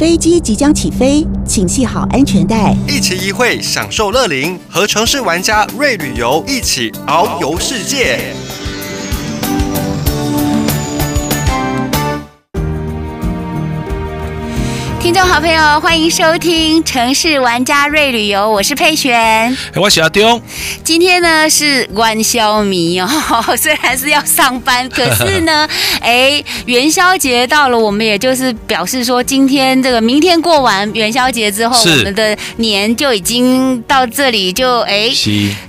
飞机即将起飞，请系好安全带，一起一会享受乐灵，和城市玩家瑞旅游一起遨游世界。听众好朋友，欢迎收听《城市玩家瑞旅游》，我是佩璇，我是阿丢。今天呢是元宵迷哦，虽然是要上班，可是呢，哎，元宵节到了，我们也就是表示说，今天这个明天过完元宵节之后，我们的年就已经到这里就，就哎，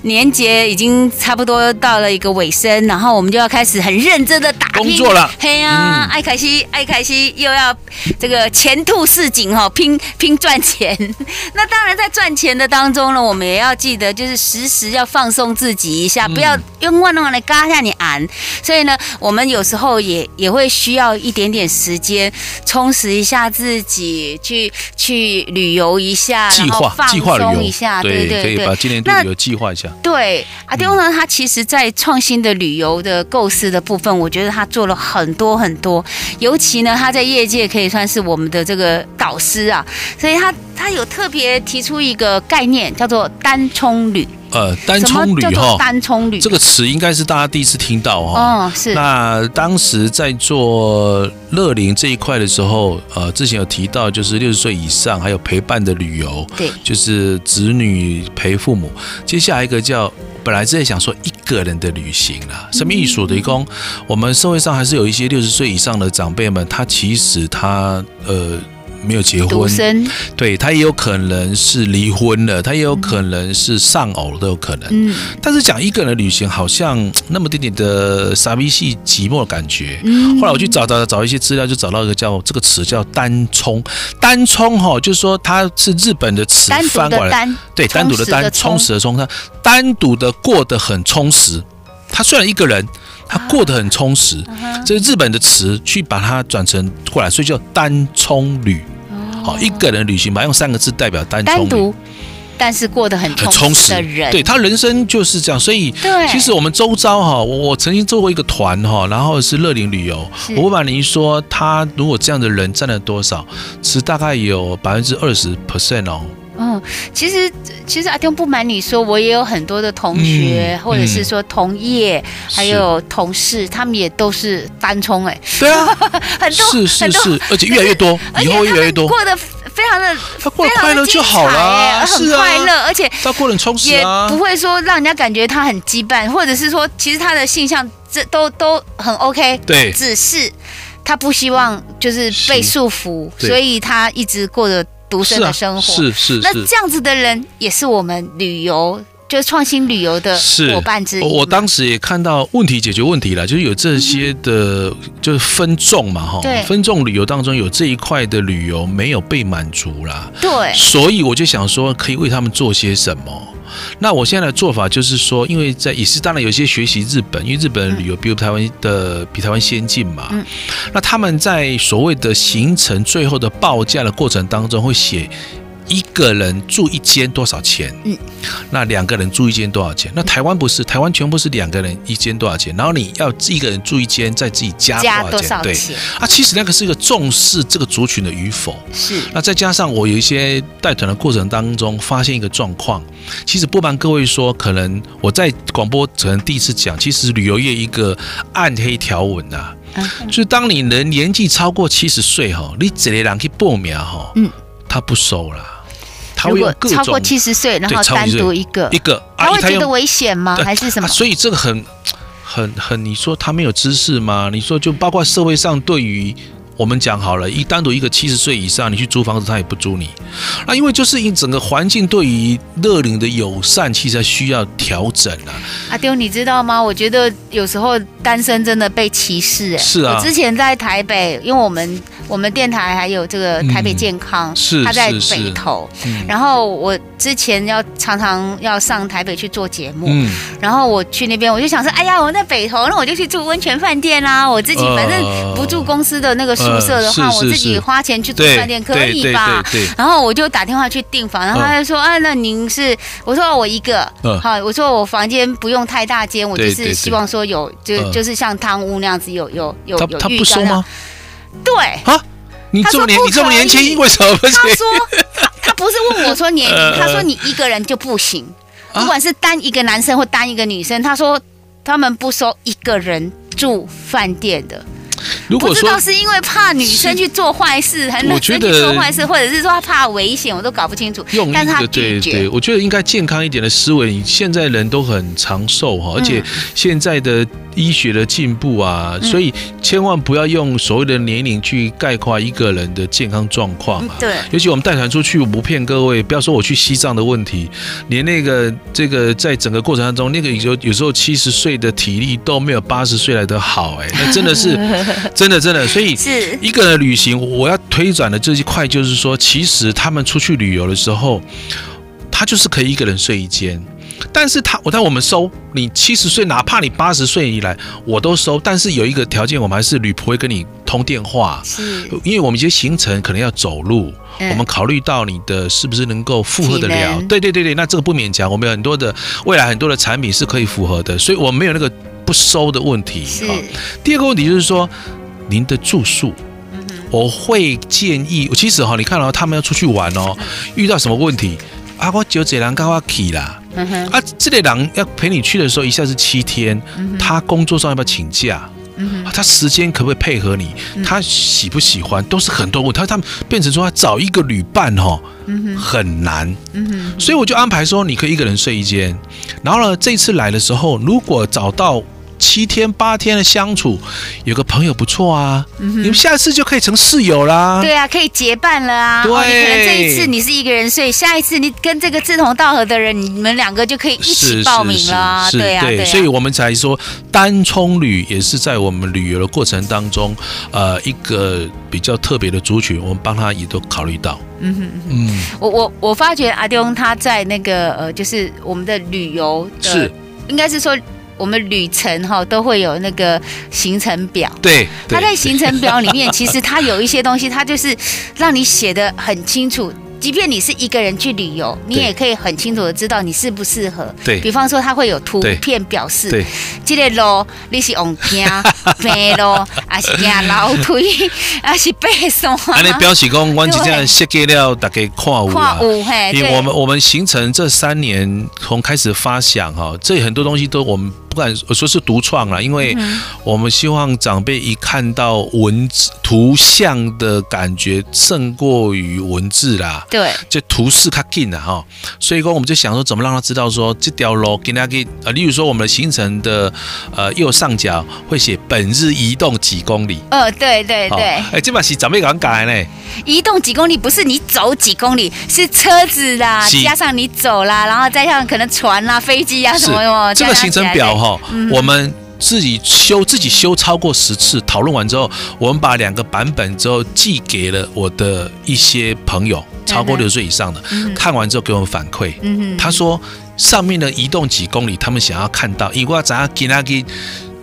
年节已经差不多到了一个尾声，然后我们就要开始很认真的打拼。工作了。嘿呀、啊，爱凯西，爱凯西又要这个前兔似锦哈，拼拼赚钱。那当然，在赚钱的当中呢，我们也要记得，就是时时要放松自己一下，不要用万能来嘎下你俺。所以呢，我们有时候也也会需要一点点时间，充实一下自己，去去旅游一下，计划放松一下，对对对，可以把今年度旅游计划一下。对，阿丢呢，他其实在创新的旅游的构思的部分，我觉得他做了很多很多，尤其呢，他在业界可以算是我们的这个。导师啊，所以他他有特别提出一个概念，叫做单冲旅。呃，单冲旅哈，单冲旅这个词应该是大家第一次听到哈。哦，是。那当时在做乐龄这一块的时候，呃，之前有提到就是六十岁以上还有陪伴的旅游，对，就是子女陪父母。接下来一个叫，本来是在想说一个人的旅行啦，什么艺术的？讲我们社会上还是有一些六十岁以上的长辈们，他其实他呃。没有结婚，对，他也有可能是离婚了，他也有可能是丧偶都有可能。嗯，但是讲一个人的旅行，好像那么点点的傻逼系寂寞的感觉。嗯，后来我去找找找一些资料，就找到一个叫这个词叫单冲。单冲哈，就是说它是日本的词翻过来，对，单独的单，充实的充，他单独的过得很充实。他虽然一个人。他过得很充实，这是日本的词，去把它转成过来，所以叫单冲旅。好，一个人旅行嘛，用三个字代表单冲旅。但是过得很充实的人，对，他人生就是这样。所以，其实我们周遭哈，我我曾经做过一个团哈，然后是乐龄旅游。我不瞒您说，他如果这样的人占了多少，是大概有百分之二十 percent 哦。嗯，其实其实阿丁不瞒你说，我也有很多的同学，嗯、或者是说同业，嗯、还有同事，他们也都是单冲哎。对啊，很多是是是，而且越来越多，以后越来越多，过得非常的，他过得快乐就好了，很快乐，而且他过得很充实，也不会说让人家感觉他很羁绊，或者是说其实他的性向这都都很 OK，对，只是他不希望就是被束缚，所以他一直过着。独身的生活。是是，是，那这样子的人也是我们旅游就是创新旅游的伙伴之一。我当时也看到问题解决问题了，就是有这些的，嗯、就是分众嘛，哈，对，分众旅游当中有这一块的旅游没有被满足啦，对，所以我就想说，可以为他们做些什么。那我现在的做法就是说，因为在也是当然有些学习日本，因为日本旅游比台湾的比台湾先进嘛。嗯。那他们在所谓的行程最后的报价的过程当中会写。一个人住一间多少钱？嗯，那两个人住一间多少钱？那台湾不是，台湾全部是两个人一间多少钱？然后你要一个人住一间，在自己加多少钱？对啊，其实那个是一个重视这个族群的与否。是。那再加上我有一些带团的过程当中，发现一个状况。其实不瞒各位说，可能我在广播可能第一次讲，其实旅游业一个暗黑条文呐、啊，就是当你人年纪超过七十岁哈，你这类人去报名哈，嗯，他不收了。超过七十岁，然后单独一个一个，他会觉得危险吗？还是什么？所以这个很很很，你说他没有知识吗？你说就包括社会上对于。我们讲好了，一单独一个七十岁以上，你去租房子，他也不租你。那因为就是一整个环境对于乐龄的友善，其实需要调整啊。阿丢，你知道吗？我觉得有时候单身真的被歧视。哎，是啊。我之前在台北，因为我们我们电台还有这个台北健康，是他在北投。然后我之前要常常要上台北去做节目，然后我去那边，我就想说，哎呀，我在北投，那我就去住温泉饭店啦。我自己反正不住公司的那个。宿舍的话，我自己花钱去住饭店可以吧？然后我就打电话去订房，然后他就说：“啊，那您是？”我说：“我一个。”好，我说我房间不用太大间，我就是希望说有，就就是像汤屋那样子，有有有有浴缸。吗？对啊，你这么年，你这么年轻，为什么不行？他说他他不是问我说年 龄，他说你一个人就不行，不管是单一个男生或单一个女生，他说他们不收一个人住饭店的。如果说不知道是因为怕女生去做坏事，还是男生去做坏事，或者是说他怕危险，我都搞不清楚。用一个对对，我觉得应该健康一点的思维。现在人都很长寿哈，而且现在的医学的进步啊，所以千万不要用所谓的年龄去概括一个人的健康状况啊。对，尤其我们带团出去，我不骗各位，不要说我去西藏的问题，连那个这个在整个过程当中，那个有有时候七十岁的体力都没有八十岁来的好，哎，那真的是。真的，真的，所以是。一个人旅行，我要推转的这一块就是说，其实他们出去旅游的时候，他就是可以一个人睡一间，但是他我但我们收你七十岁，哪怕你八十岁以来，我都收，但是有一个条件，我们还是旅仆会跟你通电话，是，因为我们一些行程可能要走路，我们考虑到你的是不是能够负荷得了，对对对对，那这个不勉强，我们有很多的未来很多的产品是可以符合的，所以我们没有那个。不收的问题。是。第二个问题就是说，您的住宿，我会建议，其实哈，你看到他们要出去玩哦，遇到什么问题啊？我就这人跟我去啦。啊，这类人要陪你去的时候，一下是七天，他工作上要不要请假？他时间可不可以配合你？他喜不喜欢？都是很多问题。他他们变成说，他找一个旅伴哈，很难。所以我就安排说，你可以一个人睡一间。然后呢，这次来的时候，如果找到。七天八天的相处，有个朋友不错啊，嗯、你们下次就可以成室友啦。对啊，可以结伴了啊。对、哦，你可能这一次你是一个人睡，下一次你跟这个志同道合的人，你们两个就可以一起报名了。对啊，对，所以我们才说单冲旅也是在我们旅游的过程当中，呃，一个比较特别的族群，我们帮他也都考虑到。嗯哼嗯，我我我发觉阿东他在那个呃，就是我们的旅游的是应该是说。我们旅程哈都会有那个行程表，对，它在行程表里面，其实它有一些东西，它就是让你写的很清楚。即便你是一个人去旅游，你也可以很清楚的知道你适不适合。对，比方说它会有图片表示，对，这个路你是往偏飞路，还是行楼梯，还是背山。啊你表示讲，我这样设计了，大家看有啦。因为我们我们行程这三年从开始发想哈，这很多东西都我们。不敢说是独创了，因为我们希望长辈一看到文字、图像的感觉胜过于文字啦。对，就图示较近了哈。所以说，我们就想说，怎么让他知道说这条路给他给呃，例如说我们的行程的呃右上角会写本日移动几公里。呃，对对对。哎，这把是长辈敢改呢。移动几公里不是你走几公里，是车子啦，加上你走啦，然后再像可能船啦、飞机啊什么什么。这个行程表。哈，我们自己修自己修超过十次，讨论完之后，我们把两个版本之后寄给了我的一些朋友，超过六十岁以上的，看完之后给我们反馈，他说上面的移动几公里，他们想要看到。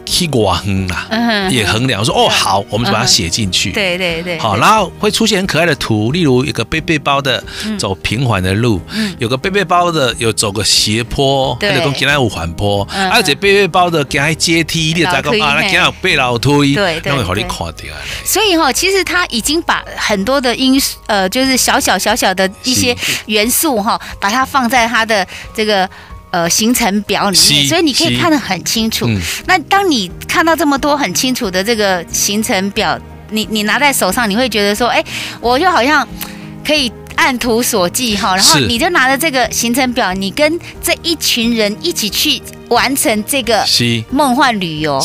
去过横啦，也衡量说哦好，我们就把它写进去。对对对，好，然后会出现很可爱的图，例如一个背背包的走平缓的路，有个背背包的有走个斜坡，或者讲其他有缓坡，而且背背包的给他阶梯，你再讲啊，那给他背楼梯，对对，那会好你看掉。所以哈，其实他已经把很多的因素，呃，就是小小小小的一些元素哈，把它放在他的这个。呃，行程表里面，所以你可以看得很清楚。嗯、那当你看到这么多很清楚的这个行程表，你你拿在手上，你会觉得说，哎，我就好像可以按图索骥哈。然后你就拿着这个行程表，你跟这一群人一起去完成这个梦幻旅游，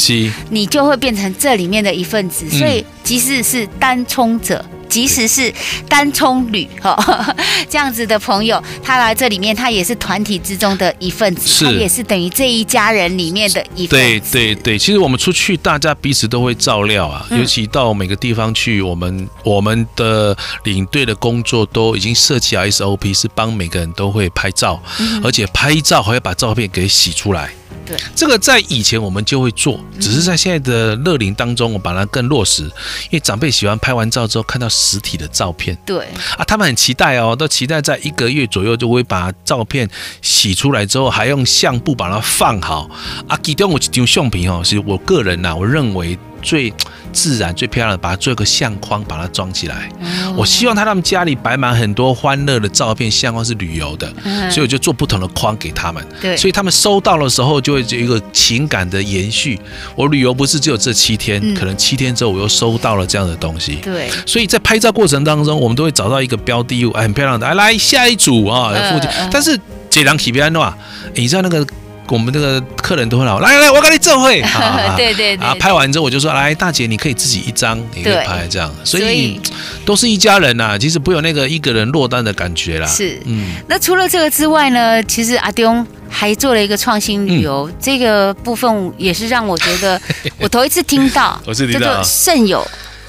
你就会变成这里面的一份子。所以，即使是单冲者。即使是单冲旅 哈，这样子的朋友，他来这里面，他也是团体之中的一份子，是他也是等于这一家人里面的一份子。对对对，其实我们出去，大家彼此都会照料啊，嗯、尤其到每个地方去，我们我们的领队的工作都已经设计好 SOP，是帮每个人都会拍照，嗯、而且拍照还要把照片给洗出来。对，这个在以前我们就会做，只是在现在的乐龄当中，我把它更落实。因为长辈喜欢拍完照之后看到实体的照片，对啊，他们很期待哦，都期待在一个月左右就会把照片洗出来之后，还用相簿把它放好啊。其中我一张相片哦，是我个人呐，我认为最自然、最漂亮的，把它做一个相框，把它装起来。嗯、我希望他他们家里摆满很多欢乐的照片，相框是旅游的，嗯、所以我就做不同的框给他们。对，所以他们收到的时候就会有一个情感的延续。我旅游不是只有这七天，嗯、可能七天之后我又收到了这样的东西。对，所以在拍照过程当中，我们都会找到一个标的物，哎，很漂亮的，哎，来下一组啊，附近。但是这张体片的话，你知道那个。我们这个客人都会来，来来，我跟你证会。对对对。啊，拍完之后我就说，来，大姐，你可以自己一张，你可以拍这样。所以都是一家人呐，其实不有那个一个人落单的感觉啦。是，嗯。那除了这个之外呢，其实阿中还做了一个创新旅游，这个部分也是让我觉得 我头一次听到，我是听到肾友，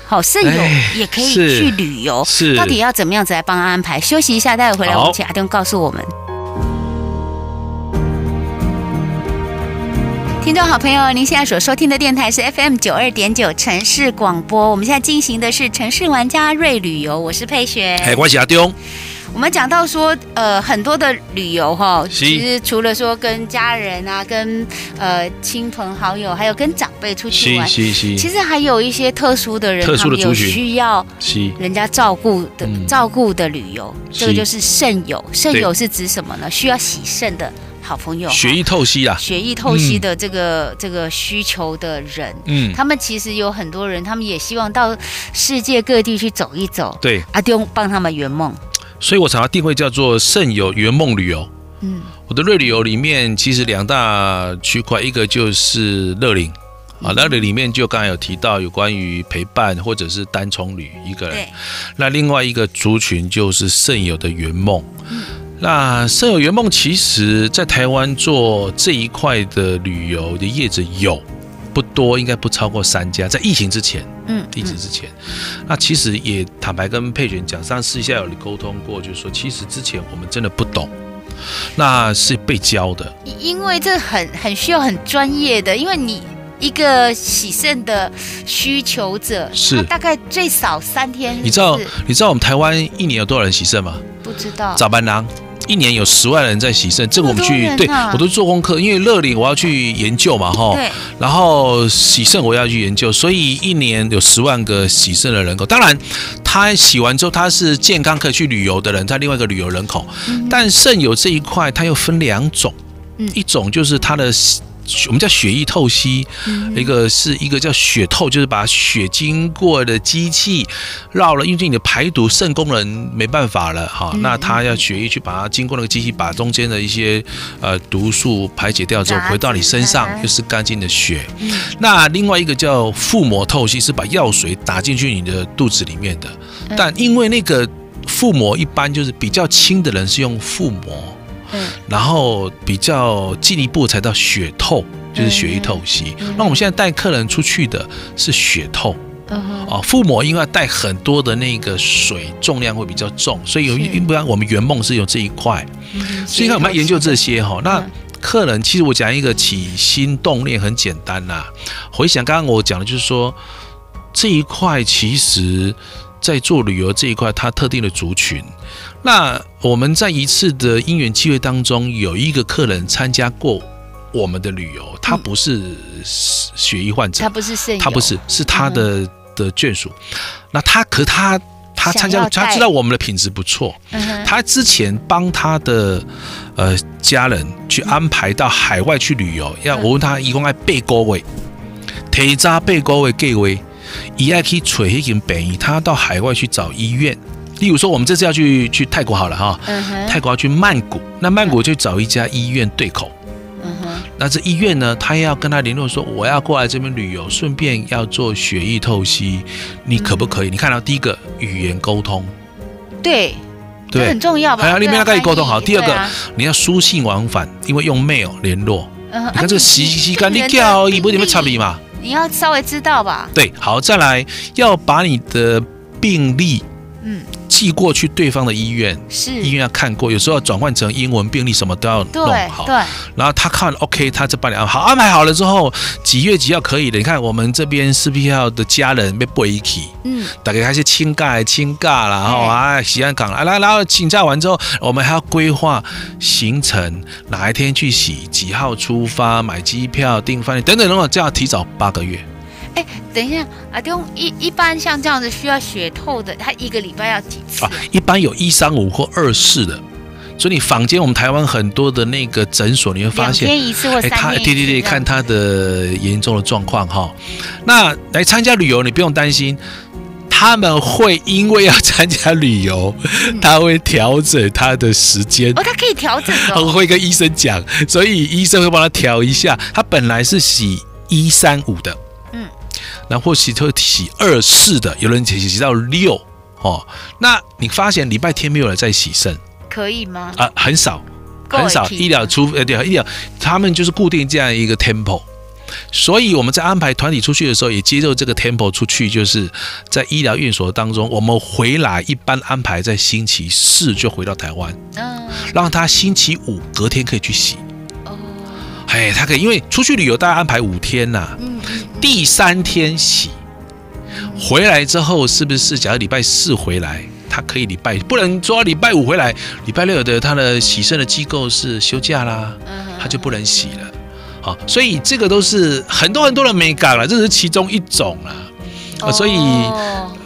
好，肾友也可以去旅游，是。到底要怎么样子来帮他安排？休息一下，待会回来我们请阿中告诉我们。听众好朋友，您现在所收听的电台是 FM 九二点九城市广播。我们现在进行的是城市玩家瑞旅游，我是佩璇。哎，我是阿中。我们讲到说，呃，很多的旅游哈，是其实除了说跟家人啊，跟呃亲朋好友，还有跟长辈出去玩。其实还有一些特殊的人，特殊的族群有需要人家照顾的照顾的旅游，这个就是肾友。肾友是指什么呢？需要洗肾的。好朋友，血液透析啊，血液透析的这个、嗯、这个需求的人，嗯，他们其实有很多人，他们也希望到世界各地去走一走。对，阿丢帮他们圆梦，所以我常常定位叫做圣友圆梦旅游。嗯，我的瑞旅游里面其实两大区块，一个就是乐龄啊，乐龄里面就刚才有提到有关于陪伴或者是单从旅一个人，对。那另外一个族群就是圣友的圆梦。嗯那肾友圆梦，其实在台湾做这一块的旅游的业者有不多，应该不超过三家。在疫情之前，嗯，疫情之前，那其实也坦白跟佩璇讲，上私下有沟通过，就是说，其实之前我们真的不懂，那是被教的，因为这很很需要很专业的，因为你一个喜肾的需求者是大概最少三天，你知道你知道我们台湾一年有多少人喜肾吗？不知道，早班郎。一年有十万人在洗肾，这个我们去，对我都做功课，因为乐龄我要去研究嘛，哈，对，然后洗肾我要去研究，所以一年有十万个洗肾的人口。当然，他洗完之后他是健康可以去旅游的人，他另外一个旅游人口。但肾有这一块，它又分两种，一种就是他的。我们叫血液透析，一个是一个叫血透，就是把血经过的机器绕了，因为你的排毒肾功能没办法了哈，那他要血液去把它经过那个机器，把中间的一些呃毒素排解掉之后，回到你身上又是干净的血。那另外一个叫腹膜透析，是把药水打进去你的肚子里面的，但因为那个腹膜一般就是比较轻的人是用腹膜。然后比较进一步才到血透，就是血液透析。那我们现在带客人出去的是血透，哦，腹膜因为要带很多的那个水，重量会比较重，所以有一般我们圆梦是有这一块。所以看我们要研究这些哈。那客人其实我讲一个起心动念很简单呐，回想刚刚我讲的就是说这一块其实。在做旅游这一块，它特定的族群。那我们在一次的因缘机会当中，有一个客人参加过我们的旅游，他不是血液患者，他不是他不是，是他的的眷属。那他可他他参加，他知道我们的品质不错，他之前帮他的呃家人去安排到海外去旅游，要我问他一共爱八个位，提早八个位计位。以爱去垂一根病，他到海外去找医院。例如说，我们这次要去去泰国好了哈，嗯、泰国要去曼谷，那曼谷就找一家医院对口。嗯哼，那这医院呢，他要跟他联络说，我要过来这边旅游，顺便要做血液透析，你可不可以？嗯、你看到第一个语言沟通，对，对，很重要吧？还有那边要跟你沟通好。第二个，啊、你要书信往返，因为用 mail 联络。你看这个时时间，你叫一波你们差别嘛？你要稍微知道吧？对，好，再来要把你的病历，嗯，寄过去对方的医院，是医院要看过，有时候要转换成英文病历，什么都要弄好。对，对然后他看 OK，他这帮你安好安排好了之后，几月几号可以的？你看我们这边是不是要的家人被背一起？嗯，大概还是亲尬亲尬然后啊，西安港来，然后请假完之后，我们还要规划行程，哪一天去洗，几号出发，买机票、订饭店等等等等，这样提早八个月。哎，等一下，阿东一一般像这样子需要血透的，他一个礼拜要几次啊？啊一般有一三五或二四的。所以你坊间我们台湾很多的那个诊所，你会发现，两天一次或三天一次，他对对对，看他的严重的状况哈。那来参加旅游，你不用担心，他们会因为要参加旅游，他会调整他的时间。哦，他可以调整哦。会跟医生讲，所以医生会帮他调一下。他本来是洗一三五的，嗯，然后或许会洗二四的，有人洗洗到六哦。那你发现礼拜天没有人在洗肾？可以吗？啊，很少，很少。医疗出呃对，医疗他们就是固定这样一个 tempo，所以我们在安排团体出去的时候，也接受这个 tempo 出去，就是在医疗院所当中，我们回来一般安排在星期四就回到台湾，嗯，让他星期五隔天可以去洗。哦，哎，他可以，因为出去旅游大家安排五天呐，嗯，第三天洗，回来之后是不是？假如礼拜四回来。他可以礼拜不能说礼拜五回来，礼拜六的他的洗肾的机构是休假啦，他就不能洗了。好，所以这个都是很多很多的美感了，这是其中一种了。啊，所以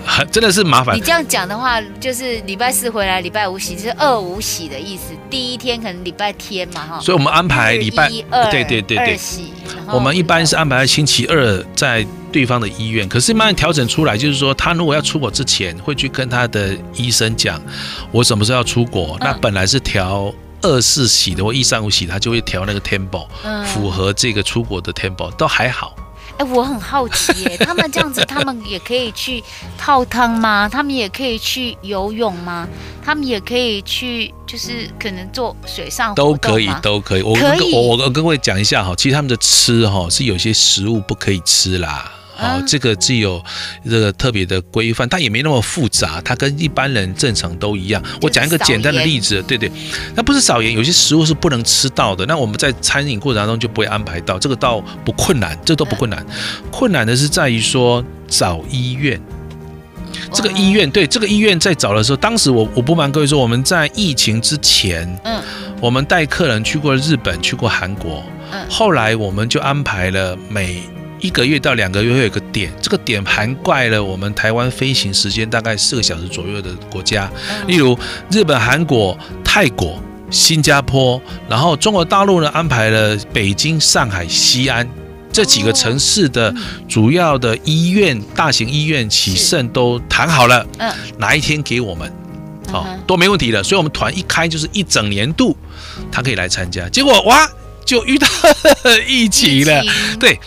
很真的是麻烦。你这样讲的话，就是礼拜四回来，礼拜五洗，就是二五洗的意思。第一天可能礼拜天嘛，哈。所以我们安排礼拜二，对对对对，洗。我们一般是安排在星期二在。对方的医院，可是慢慢调整出来，就是说，他如果要出国之前，会去跟他的医生讲，我什么时候要出国。那本来是调二四洗的或一三五洗，他就会调那个 tempo，符合这个出国的 tempo，都还好。哎，我很好奇耶，他们这样子，他们也可以去泡汤吗？他们也可以去游泳吗？他们也可以去，就是可能做水上都可以，都可以。我我我跟各位讲一下哈，其实他们的吃哈是有些食物不可以吃啦。好，这个既有这个特别的规范，它也没那么复杂，它跟一般人正常都一样。我讲一个简单的例子，对对，那不是少盐，有些食物是不能吃到的。那我们在餐饮过程当中就不会安排到，这个倒不困难，这都不困难。困难的是在于说找医院，这个医院对这个医院在找的时候，当时我我不瞒各位说，我们在疫情之前，嗯，我们带客人去过日本，去过韩国，嗯，后来我们就安排了每。一个月到两个月会有个点，这个点涵盖了我们台湾飞行时间大概四个小时左右的国家，例如日本、韩国、泰国、新加坡，然后中国大陆呢安排了北京、上海、西安这几个城市的主要的医院、大型医院起肾都谈好了，哪一天给我们，好都没问题的，所以我们团一开就是一整年度，他可以来参加，结果哇就遇到 疫情了，对。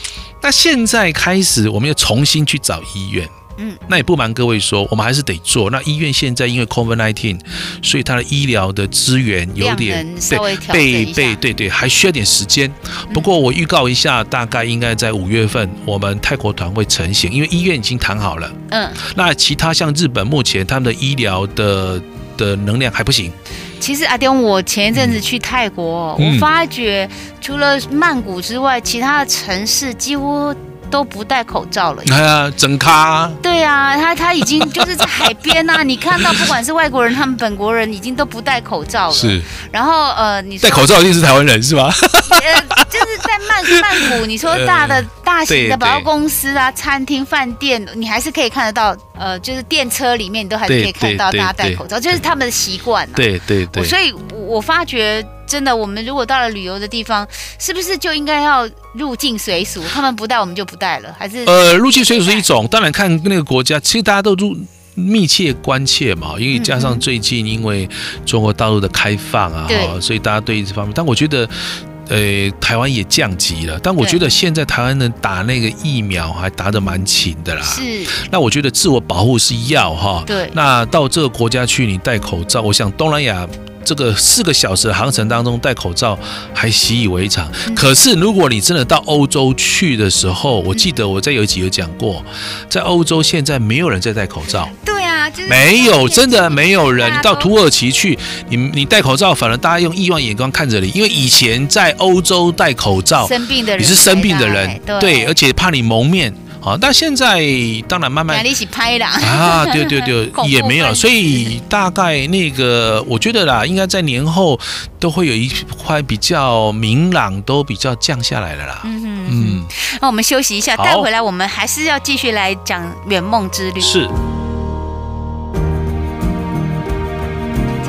那现在开始，我们要重新去找医院。嗯，那也不瞒各位说，我们还是得做。那医院现在因为 COVID-19，所以它的医疗的资源有点对被被对对，还需要点时间。不过我预告一下，大概应该在五月份，我们泰国团会成型，因为医院已经谈好了。嗯，那其他像日本，目前他们的医疗的的能量还不行。其实阿丁，我前一阵子去泰国，嗯、我发觉除了曼谷之外，其他的城市几乎都不戴口罩了。哎呀，整咖。对啊，他他已经 就是在海边呐、啊，你看到不管是外国人，他们本国人已经都不戴口罩了。是。然后呃，你戴口罩一定是台湾人是吧？是在曼曼谷，你说大的大型的百货公司啊、餐厅、饭店，你还是可以看得到。呃，就是电车里面你都还是可以看到大家戴口罩，就是他们的习惯。对对对。所以我发觉，真的，我们如果到了旅游的地方，是不是就应该要入境随俗？他们不戴，我们就不戴了，还是？呃，入境随俗是一种，当然看那个国家，其实大家都入密切关切嘛，因为加上最近因为中国大陆的开放啊，哈，所以大家对这方面，但我觉得。呃，台湾也降级了，但我觉得现在台湾人打那个疫苗还打得蛮勤的啦。是，那我觉得自我保护是要哈。对。那到这个国家去，你戴口罩，我想东南亚这个四个小时的航程当中戴口罩还习以为常。可是如果你真的到欧洲去的时候，我记得我在有一集有讲过，在欧洲现在没有人在戴口罩。没有，真的没有人。你到土耳其去，你你戴口罩，反而大家用异样眼光看着你，因为以前在欧洲戴口罩，生病的人，你是生病的人，对，而且怕你蒙面啊，但现在当然慢慢压力是拍的啊，对对对，也没有，所以大概那个我觉得啦，应该在年后都会有一块比较明朗，都比较降下来了啦。嗯哼嗯，那我们休息一下，待回来我们还是要继续来讲圆梦之旅。是。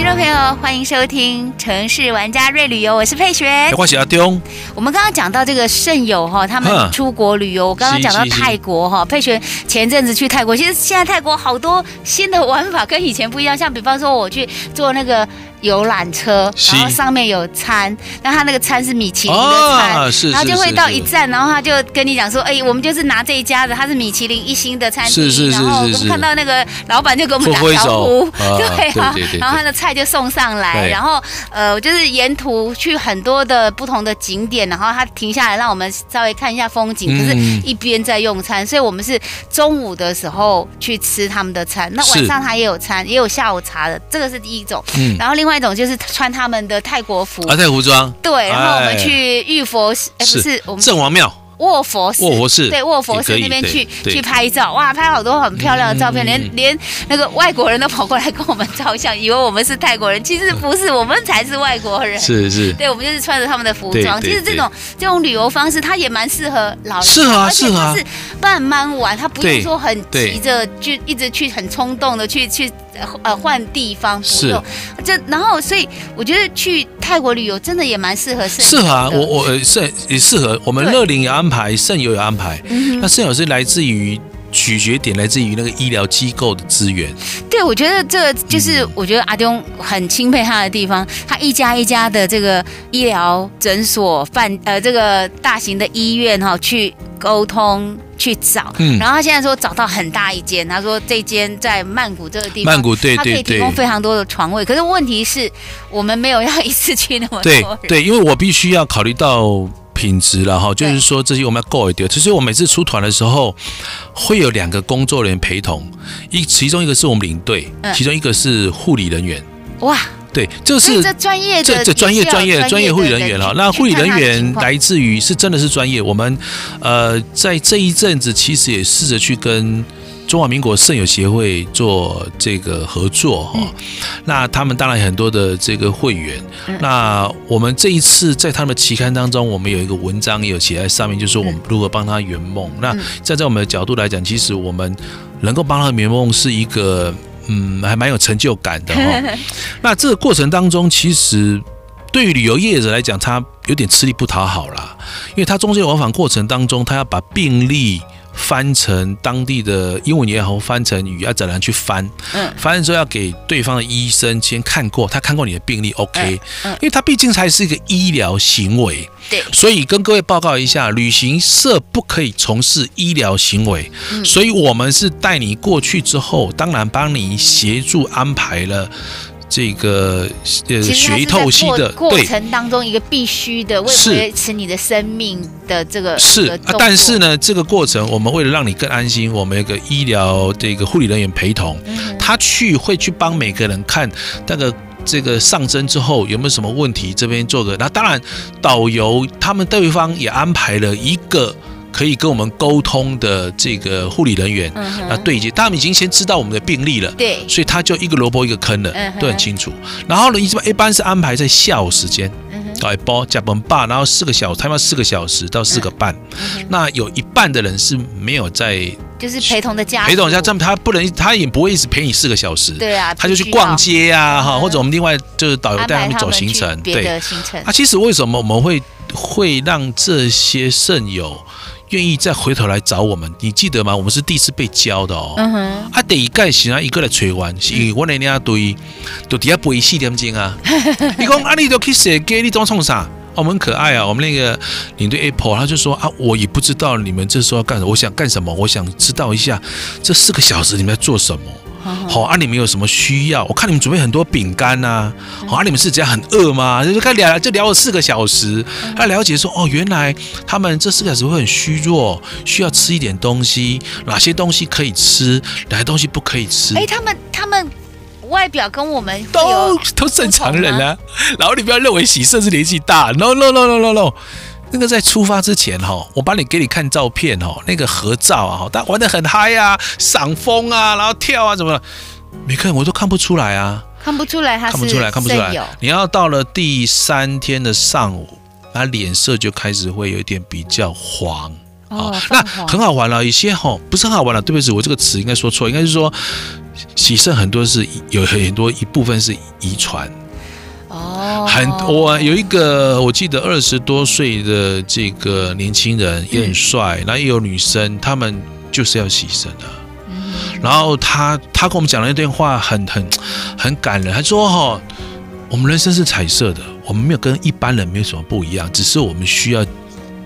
听众朋友，欢迎收听《城市玩家瑞旅游》，我是佩璇，我是阿东。我们刚刚讲到这个肾友哈，他们出国旅游，我刚刚讲到泰国哈，佩璇前阵子去泰国，其实现在泰国好多新的玩法跟以前不一样，像比方说我去做那个。游览车，然后上面有餐，那他那个餐是米其林的餐，哦、然后就会到一站，然后他就跟你讲说，哎，我们就是拿这一家的，他是米其林一星的餐厅，是是是是是，然后我们看到那个老板就给我们打招呼，对啊，然后他的菜就送上来，然后呃，就是沿途去很多的不同的景点，然后他停下来让我们稍微看一下风景，可是一边在用餐，所以我们是中午的时候去吃他们的餐，那晚上他也有餐，也有下午茶的，这个是第一种，然后另外。另外一种就是穿他们的泰国服。啊，泰国服装。对，然后我们去玉佛寺，哎，不是我们郑王庙。卧佛寺，卧佛寺，对，卧佛寺那边去去拍照，哇，拍好多很漂亮的照片，连连那个外国人都跑过来跟我们照相，以为我们是泰国人，其实不是，我们才是外国人。是是，对，我们就是穿着他们的服装。其实这种这种旅游方式，它也蛮适合老人，适合，而且它是慢慢玩，他不用说很急着就一直去很冲动的去去呃换地方，不用。这然后所以我觉得去泰国旅游真的也蛮适合，适合啊，我我是也适合。我们乐龄也安排，肾友有安排，嗯、那肾友是来自于取决点，来自于那个医疗机构的资源。对，我觉得这个就是我觉得阿东很钦佩他的地方，他一家一家的这个医疗诊所、饭呃这个大型的医院哈去沟通去找，嗯，然后他现在说找到很大一间，他说这间在曼谷这个地方，曼谷对对对，他可以提供非常多的床位，可是问题是我们没有要一次去那么多对对，因为我必须要考虑到。品质了哈，就是说这些我们要够一点。其实我每次出团的时候，会有两个工作人员陪同，一其中一个是我们领队，其中一个是护理人员。哇，对，就是这专业的这这专业专业专业护理人员哈。那护理人员来自于是真的是专业。我们呃在这一阵子其实也试着去跟。中华民国肾友协会做这个合作哈，那他们当然很多的这个会员。那我们这一次在他们的期刊当中，我们有一个文章也有写在上面，就是我们如何帮他圆梦。那站在我们的角度来讲，其实我们能够帮他圆梦是一个嗯，还蛮有成就感的哈。那这个过程当中，其实对于旅游业者来讲，他有点吃力不讨好啦，因为他中间往返过程当中，他要把病历。翻成当地的英文也好，翻成语要怎样去翻？嗯，翻完之后要给对方的医生先看过，他看过你的病历，OK？嗯，因为他毕竟才是一个医疗行为，对，所以跟各位报告一下，旅行社不可以从事医疗行为，所以我们是带你过去之后，当然帮你协助安排了。这个呃，血液透析的过程当中，一个必须的为维持你的生命的这个是啊，但是呢，这个过程我们为了让你更安心，我们有个医疗这个护理人员陪同，他去会去帮每个人看那个这个上针之后有没有什么问题，这边做个。那当然，导游他们对方也安排了一个。可以跟我们沟通的这个护理人员啊对接，他们已经先知道我们的病例了，对，所以他就一个萝卜一个坑的，都很清楚。然后呢，一般一般是安排在下午时间，搞一包加班半，然后四个小时，他们要四个小时到四个半。那有一半的人是没有在，就是陪同的家，陪同家，这样他不能，他也不会一直陪你四个小时，对啊，他就去逛街啊，哈，或者我们另外就是导游带他们走行程，对，行程。啊，其实为什么我们会会让这些肾友？愿意再回头来找我们，你记得吗？我们是第一次被教的哦。嗯哼。啊，第一届是啊，一个来催完，是因为我那领队，都底下背四点钟啊。你讲啊，你都去写给你装冲啥？我们很可爱啊。我们那个领队 Apple，他就说啊，我也不知道你们这时候要干什么，我想干什么，我想知道一下这四个小时你们在做什么。好啊，你们有什么需要？我看你们准备很多饼干呐。好啊，你们是这样很饿吗？就开聊，就聊了四个小时，他了解说哦，原来他们这四个小时会很虚弱，需要吃一点东西，哪些东西可以吃，哪些东西不可以吃。哎，他们他们外表跟我们都都正常人啊。然后你不要认为喜色是年纪大，no no no no no no。那个在出发之前哈，我帮你给你看照片哦，那个合照啊，大家玩的很嗨啊，赏风啊，然后跳啊，怎么了？每个人我都看不出来啊，看不出来他是，看不出来，看不出来。你要到了第三天的上午，他脸色就开始会有一点比较黄。哦，那很好玩了，有些哈不是很好玩了，对不起，我这个词应该说错，应该是说喜肾很多是有很多一部分是遗传。哦，很我有一个我记得二十多岁的这个年轻人也很帅，然后也有女生，他们就是要牺牲的。嗯，然后他他跟我们讲了一段话，很很很感人。他说哈，我们人生是彩色的，我们没有跟一般人没有什么不一样，只是我们需要。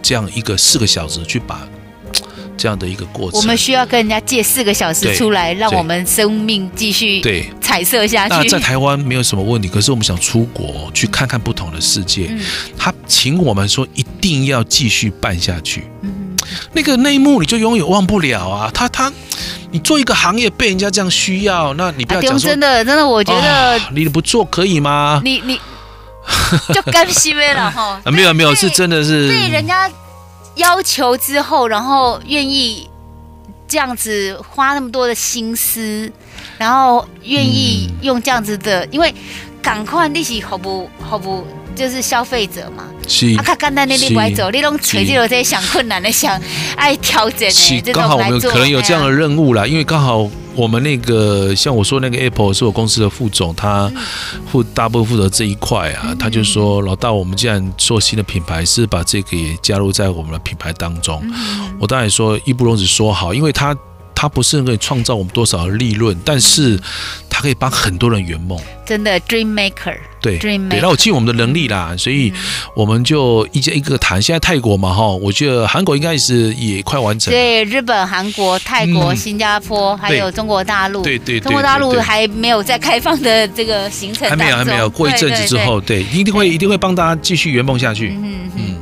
这样一个四个小时去把这样的一个过程，我们需要跟人家借四个小时出来，让我们生命继续对彩色下去。那在台湾没有什么问题，可是我们想出国去看看不同的世界。嗯、他请我们说一定要继续办下去。嗯、那个内幕你就永远忘不了啊！他他，你做一个行业被人家这样需要，那你不要讲说、啊、真的真的，我觉得、哦、你不做可以吗？你你。就甘心了哈，没有没有，是真的是被人家要求之后，然后愿意这样子花那么多的心思，然后愿意用这样子的，嗯、因为赶快利息好不好不。就是消费者嘛，是啊，他简单的你不爱走，你拢垂直在想困难的想爱调整的，刚好我们可能有这样的任务啦，因为刚好我们那个像我说那个 Apple 是我公司的副总，他负大部分负责这一块啊，他就说老大，我们既然做新的品牌，是把这个也加入在我们的品牌当中。我当然说义不容辞说好，因为他他不是可以创造我们多少的利润，但是它可以帮很多人圆梦，真的 Dream Maker。对，对，然后尽我们的能力啦，所以我们就一家一个谈。现在泰国嘛，哈，我觉得韩国应该是也快完成。对，日本、韩国、泰国、新加坡，还有中国大陆。对对，中国大陆还没有在开放的这个行程。还没有，还没有。过一阵子之后，对，一定会一定会帮大家继续圆梦下去。嗯嗯。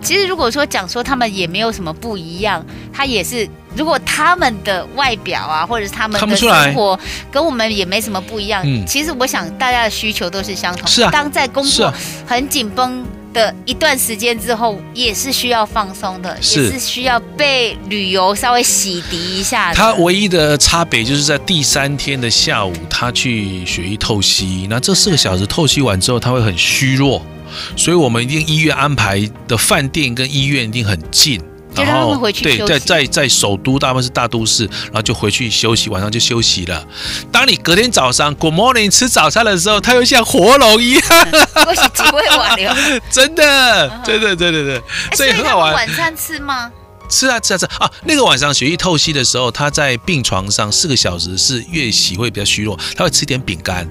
其实如果说讲说他们也没有什么不一样，他也是。如果他们的外表啊，或者是他们的生活跟我们也没什么不一样，嗯，其实我想大家的需求都是相同。是啊，当在工作很紧绷的一段时间之后，也是需要放松的，是。也是需要被旅游稍微洗涤一下。他唯一的差别就是在第三天的下午，他去血液透析，那这四个小时透析完之后，他会很虚弱，所以我们一定医院安排的饭店跟医院一定很近。然后对，在在在首都，大部分是大都市，然后就回去休息，晚上就休息了。当你隔天早上 Good morning 吃早餐的时候，他又像活龙一样，我是机会晚了，真的，真的，对对对，所以很好玩。晚餐吃吗？吃啊吃啊吃啊！那个晚上血液透析的时候，他在病床上四个小时是越洗会比较虚弱，他会吃点饼干。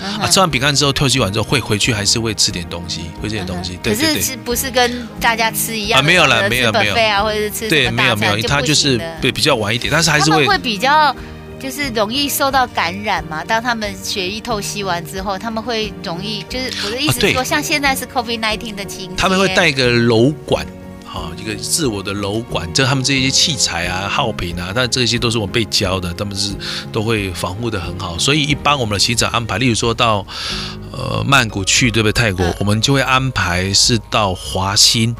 啊！吃完饼干之后，透析完之后会回去，还是会吃点东西，会吃点东西。对对对。可是是不是跟大家吃一样？啊，没有了，没有没有。啊，或者是吃对，没有没有，他就是对比较晚一点，但是还是会会比较就是容易受到感染嘛。当他们血液透析完之后，他们会容易就是我的意思是说，像现在是 COVID nineteen 的情况，他们会带一个瘘管。啊，一个自我的楼管，就他们这些器材啊、耗品啊，但这些都是我们被教的，他们是都会防护的很好。所以一般我们的行程安排，例如说到呃曼谷去，对不对？泰国，我们就会安排是到华欣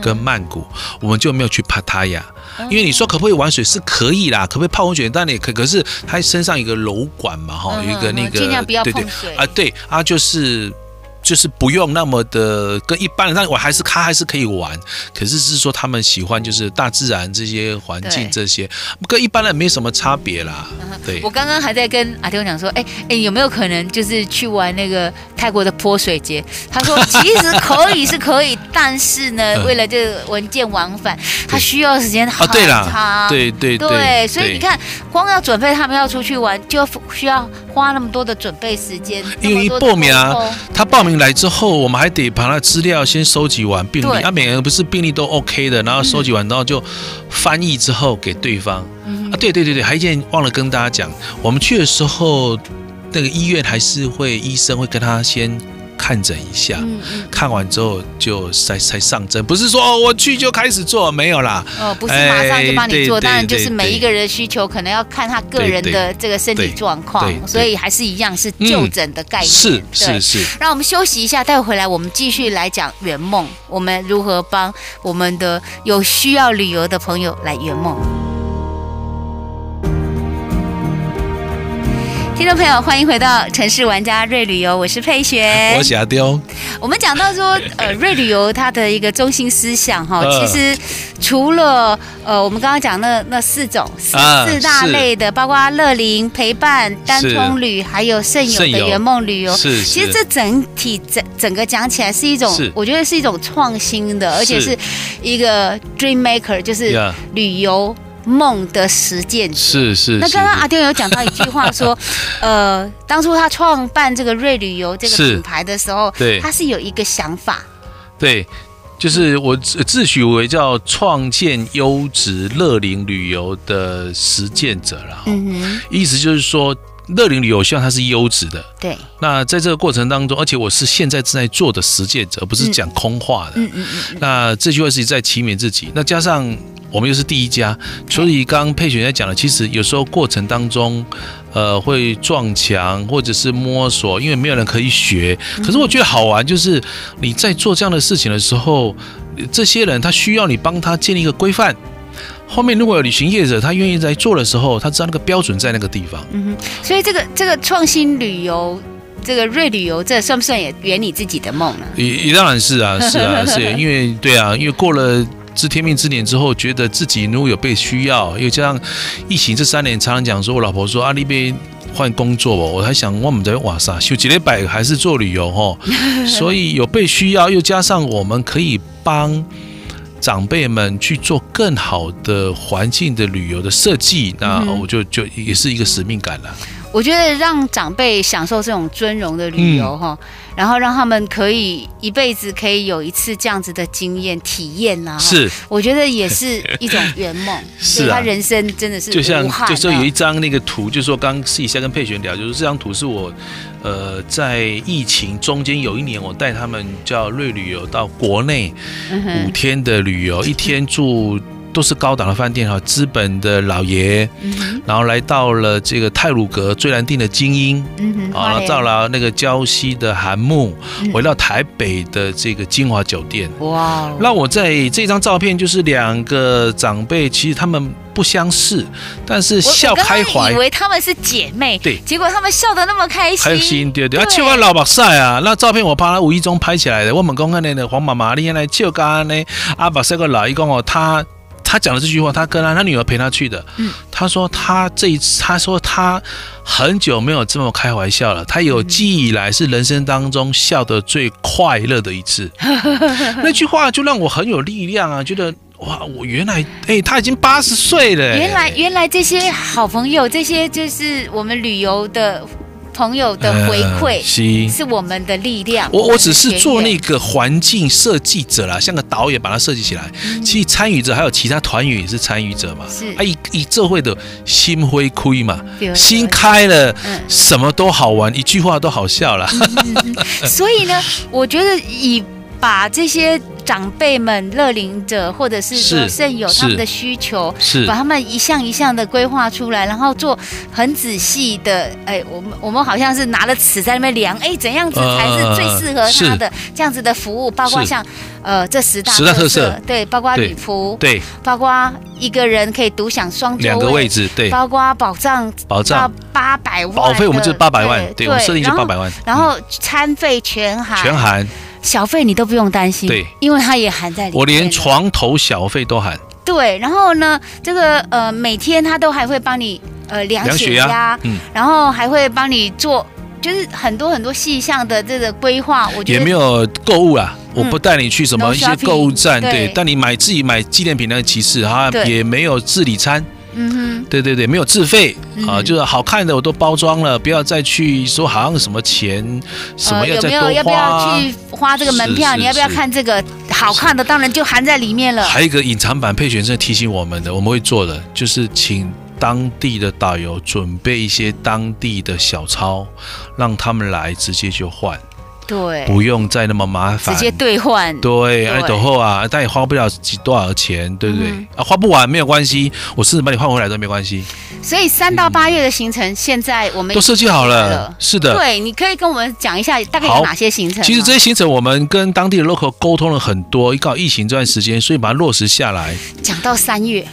跟曼谷，我们就没有去帕塔亚，因为你说可不可以玩水是可以啦，可不可以泡温泉？但你可可是他身上一个楼管嘛，哈，有一个那个尽量不要碰水啊，对啊，就是。就是不用那么的跟一般人，但我还是他还是可以玩，可是是说他们喜欢就是大自然这些环境这些，跟一般人没什么差别啦。对，我刚刚还在跟阿天讲说，哎哎，有没有可能就是去玩那个泰国的泼水节？他说其实可以是可以，但是呢，为了这个文件往返，他需要时间很长。对对对，所以你看，光要准备他们要出去玩，就需要花那么多的准备时间。因为一报名啊，他报名。来之后，我们还得把他资料先收集完，病历。啊，每个人不是病历都 OK 的，然后收集完，然后就翻译之后给对方。嗯、啊，对对对对，还有一件忘了跟大家讲，我们去的时候，那个医院还是会医生会跟他先看诊一下，嗯嗯、看完之后就才才上针，不是说我去就开始做，没有啦。哦，不是马上就帮你做，当然就是每一个人的需求可能要看他个人的这个身体状况，所以还是一样是就诊的概念。是是是。让我们休息一下，待会回来我们继续来讲圆梦，我们如何帮我们的有需要旅游的朋友来圆梦。听众朋友，欢迎回到城市玩家瑞旅游，我是佩璇，我是阿刁。我们讲到说，呃，瑞旅游它的一个中心思想哈，其实除了呃，我们刚刚讲那那四种四四大类的，包括乐龄陪伴、单通旅，还有盛友的圆梦旅游，是，其实这整体整整个讲起来是一种，我觉得是一种创新的，而且是。一个 dream maker，就是旅游。梦的实践者是是。那刚刚阿丁有讲到一句话说，呃，当初他创办这个瑞旅游这个品牌的时候，对，他是有一个想法。对，就是我自诩为叫创建优质乐龄旅游的实践者了。嗯哼，意思就是说，乐龄旅游希望它是优质的。对。那在这个过程当中，而且我是现在正在做的实践者，不是讲空话的。嗯嗯嗯。那这句话是在启勉自己。那加上。我们又是第一家，所以刚刚佩璇在讲的，其实有时候过程当中，呃，会撞墙或者是摸索，因为没有人可以学。可是我觉得好玩，就是你在做这样的事情的时候，这些人他需要你帮他建立一个规范。后面如果有旅行业者他愿意在做的时候，他知道那个标准在那个地方。嗯哼，所以这个这个创新旅游，这个瑞旅游，这算不算也圆你自己的梦呢？也也当然是啊，是啊，是，因为对啊，因为过了。知天命之年之后，觉得自己如果有被需要，又加上疫情这三年，常常讲说，我老婆说啊，你别换工作哦，我还想我们在哇塞休几礼拜还是做旅游哦，所以有被需要，又加上我们可以帮长辈们去做更好的环境的旅游的设计，那我就就也是一个使命感了。我觉得让长辈享受这种尊荣的旅游哈，嗯、然后让他们可以一辈子可以有一次这样子的经验体验啊，是，我觉得也是一种圆梦，是啊，他人生真的是就像就说有一张那个图，就是说刚私底下跟佩璇聊，就是这张图是我呃在疫情中间有一年，我带他们叫瑞旅游到国内五天的旅游，一天住。都是高档的饭店哈，资本的老爷，嗯、然后来到了这个泰鲁阁最难定的精英，嗯哼，啊，到了那个礁溪的寒沐，嗯、回到台北的这个金华酒店，哇，那我在这张照片就是两个长辈，其实他们不相似，但是笑开怀，我刚刚以为他们是姐妹，对，结果他们笑得那么开心，开心，对对，啊，笑完老把赛啊，那照片我怕他无意中拍起来的，我们公看那个黄妈妈，你原来笑干呢，阿把赛个老一公哦，他。他讲的这句话，他跟他他女儿陪他去的。嗯，他说他这一次，他说他很久没有这么开玩笑了。他有记忆以来是人生当中笑得最快乐的一次。那句话就让我很有力量啊，觉得哇，我原来哎，他已经八十岁了。原来原来这些好朋友，这些就是我们旅游的。朋友的回馈是我们的力量。我我只是做那个环境设计者啦，像个导演把它设计起来。其实参与者还有其他团员也是参与者嘛。是啊，以以这会的心灰亏嘛，心开了，什么都好玩，一句话都好笑了。所以呢，我觉得以把这些。长辈们、乐龄者，或者是说肾友他们的需求，是把他们一项一项的规划出来，然后做很仔细的。哎，我们我们好像是拿了尺在那边量，哎，怎样子才是最适合他的这样子的服务？包括像呃这十大十大特色，对，包括礼服，对，包括一个人可以独享双座两个位置，对，包括保障保障八百万，保费我们就是八百万，对，我们设定就八百万，然后餐费全含，全含。小费你都不用担心，对，因为它也含在里面。我连床头小费都含。对，然后呢，这个呃，每天他都还会帮你呃量血压，嗯，然后还会帮你做，就是很多很多细项的这个规划。我觉得也没有购物啊，我不带你去什么一些购物站，对，但你买自己买纪念品那个其次哈，也没有自理餐。嗯哼，对对对，没有自费啊，就是好看的我都包装了，不要再去说好像什么钱什么要再多花，要不要去花这个门票？你要不要看这个好看的？当然就含在里面了。还有一个隐藏版，配选是提醒我们的，我们会做的就是请当地的导游准备一些当地的小钞，让他们来直接就换。对，不用再那么麻烦，直接兑换。对，哎，等后啊，但也花不了几多少钱，对不对？嗯、啊，花不完没有关系，我甚至把你换回来都没关系。所以三到八月的行程，现在我们都设计好了。是的，对，你可以跟我们讲一下大概有哪些行程。其实这些行程我们跟当地的 local 沟通了很多，一搞疫情这段时间，所以把它落实下来。讲到三月。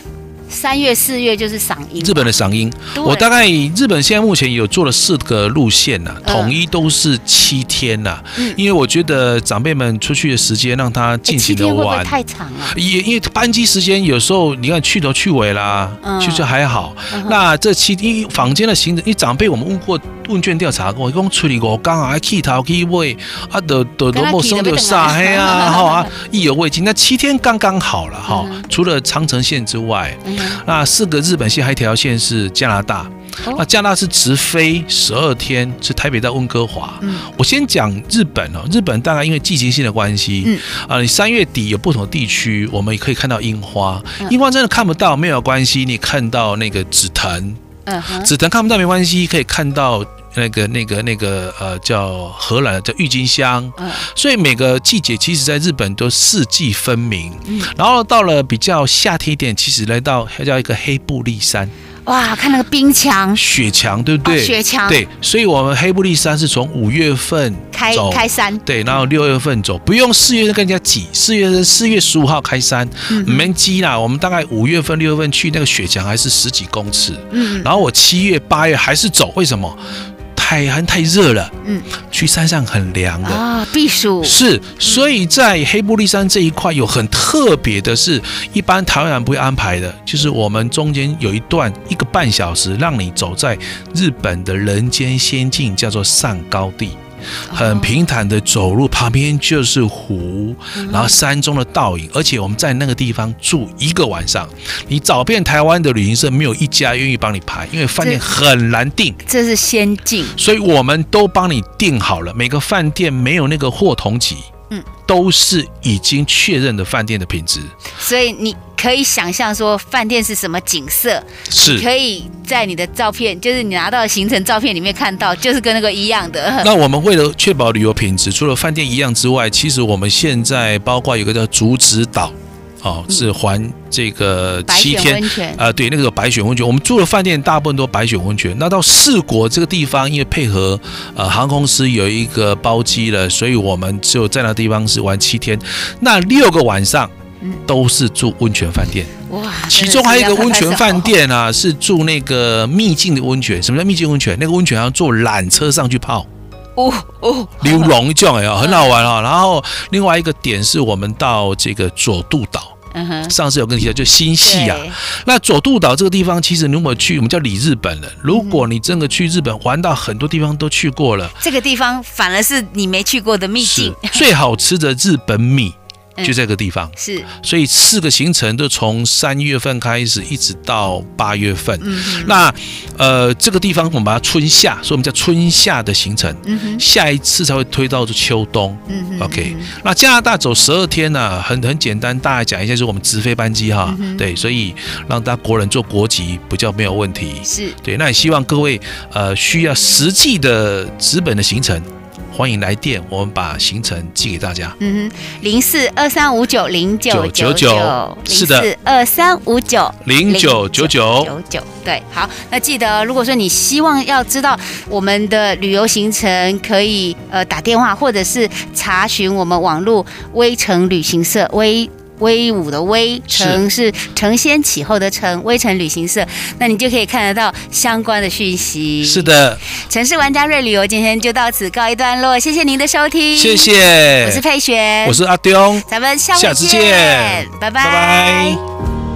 三月四月就是赏樱，日本的赏樱。我大概日本现在目前有做了四个路线呐、啊，统一都是七天呐、啊。嗯，因为我觉得长辈们出去的时间让他尽情的玩。太长了？也因为班机时间有时候你看去头去尾啦，其实还好。那这七天房间的行程，因为长辈我们问过问卷调查过，一共处理过刚好还去头去尾啊，都都都陌生的啥黑啊，哈啊，意犹未尽。那七天刚刚好了哈，除了长城线之外。那四个日本线还有一条线是加拿大，那加拿大是直飞十二天，是台北到温哥华。我先讲日本哦，日本大概因为季节性的关系，啊，你三月底有不同的地区，我们也可以看到樱花。樱花真的看不到没有关系，你看到那个紫藤，紫藤看不到没关系，可以看到。那个、那个、那个呃，叫荷兰叫郁金香，嗯，所以每个季节其实在日本都四季分明，嗯，然后到了比较夏天一点，其实来到还叫一个黑布利山，哇，看那个冰墙、雪墙，对不对？哦、雪墙，对，所以我们黑布利山是从五月份开开山，对，然后六月份走，不用四月份跟人家挤，四月份四月十五号开山，没挤啦，我们大概五月份六月份去那个雪墙还是十几公尺，嗯，然后我七月八月还是走，为什么？海寒太热了，嗯，去山上很凉的。啊，避暑。是，所以在黑布利山这一块有很特别的是，一般台湾人不会安排的，就是我们中间有一段一个半小时，让你走在日本的人间仙境，叫做上高地。很平坦的走路，旁边就是湖，然后山中的倒影，而且我们在那个地方住一个晚上，你找遍台湾的旅行社，没有一家愿意帮你排，因为饭店很难订。这是先进，所以我们都帮你订好了，每个饭店没有那个货同级。嗯，都是已经确认的饭店的品质，所以你可以想象说饭店是什么景色，是可以在你的照片，就是你拿到的行程照片里面看到，就是跟那个一样的。那我们为了确保旅游品质，除了饭店一样之外，其实我们现在包括有个叫竹子岛。哦，是环这个七天啊、呃，对，那个白雪温泉，我们住的饭店大部分都白雪温泉。那到四国这个地方，因为配合呃航空公司有一个包机了，所以我们只有在那地方是玩七天，那六个晚上都是住温泉饭店。哇，其中还有一个温泉饭店啊，是住那个秘境的温泉。什么叫秘境温泉？那个温泉要坐缆车上去泡。哦哦，流龙这样 很好玩啊。然后另外一个点是我们到这个佐渡岛。嗯哼，上次有跟你提到，就新系啊。那佐渡岛这个地方，其实你如果去，我们叫里日本了。如果你真的去日本玩到很多地方都去过了，这个地方反而是你没去过的秘境，最好吃的日本米。就这个地方是，所以四个行程都从三月份开始，一直到八月份。那呃，这个地方我们把它春夏，所以我们叫春夏的行程。下一次才会推到秋冬。OK，那加拿大走十二天呢，很很简单，大家讲一下，就是我们直飞班机哈。对，所以让大家国人做国籍比较没有问题。是对，那也希望各位呃需要实际的资本的行程。欢迎来电，我们把行程寄给大家。嗯哼，零四二三五九零九九九，是的，二三五九零九九九九九。对，好，那记得，如果说你希望要知道我们的旅游行程，可以呃打电话或者是查询我们网络微城旅行社威。威武的威，成是承先启后的成，威城旅行社，那你就可以看得到相关的讯息。是的，城市玩家瑞旅游今天就到此告一段落，谢谢您的收听，谢谢，我是佩璇，我是阿刁，咱们下下次见，拜拜。拜拜。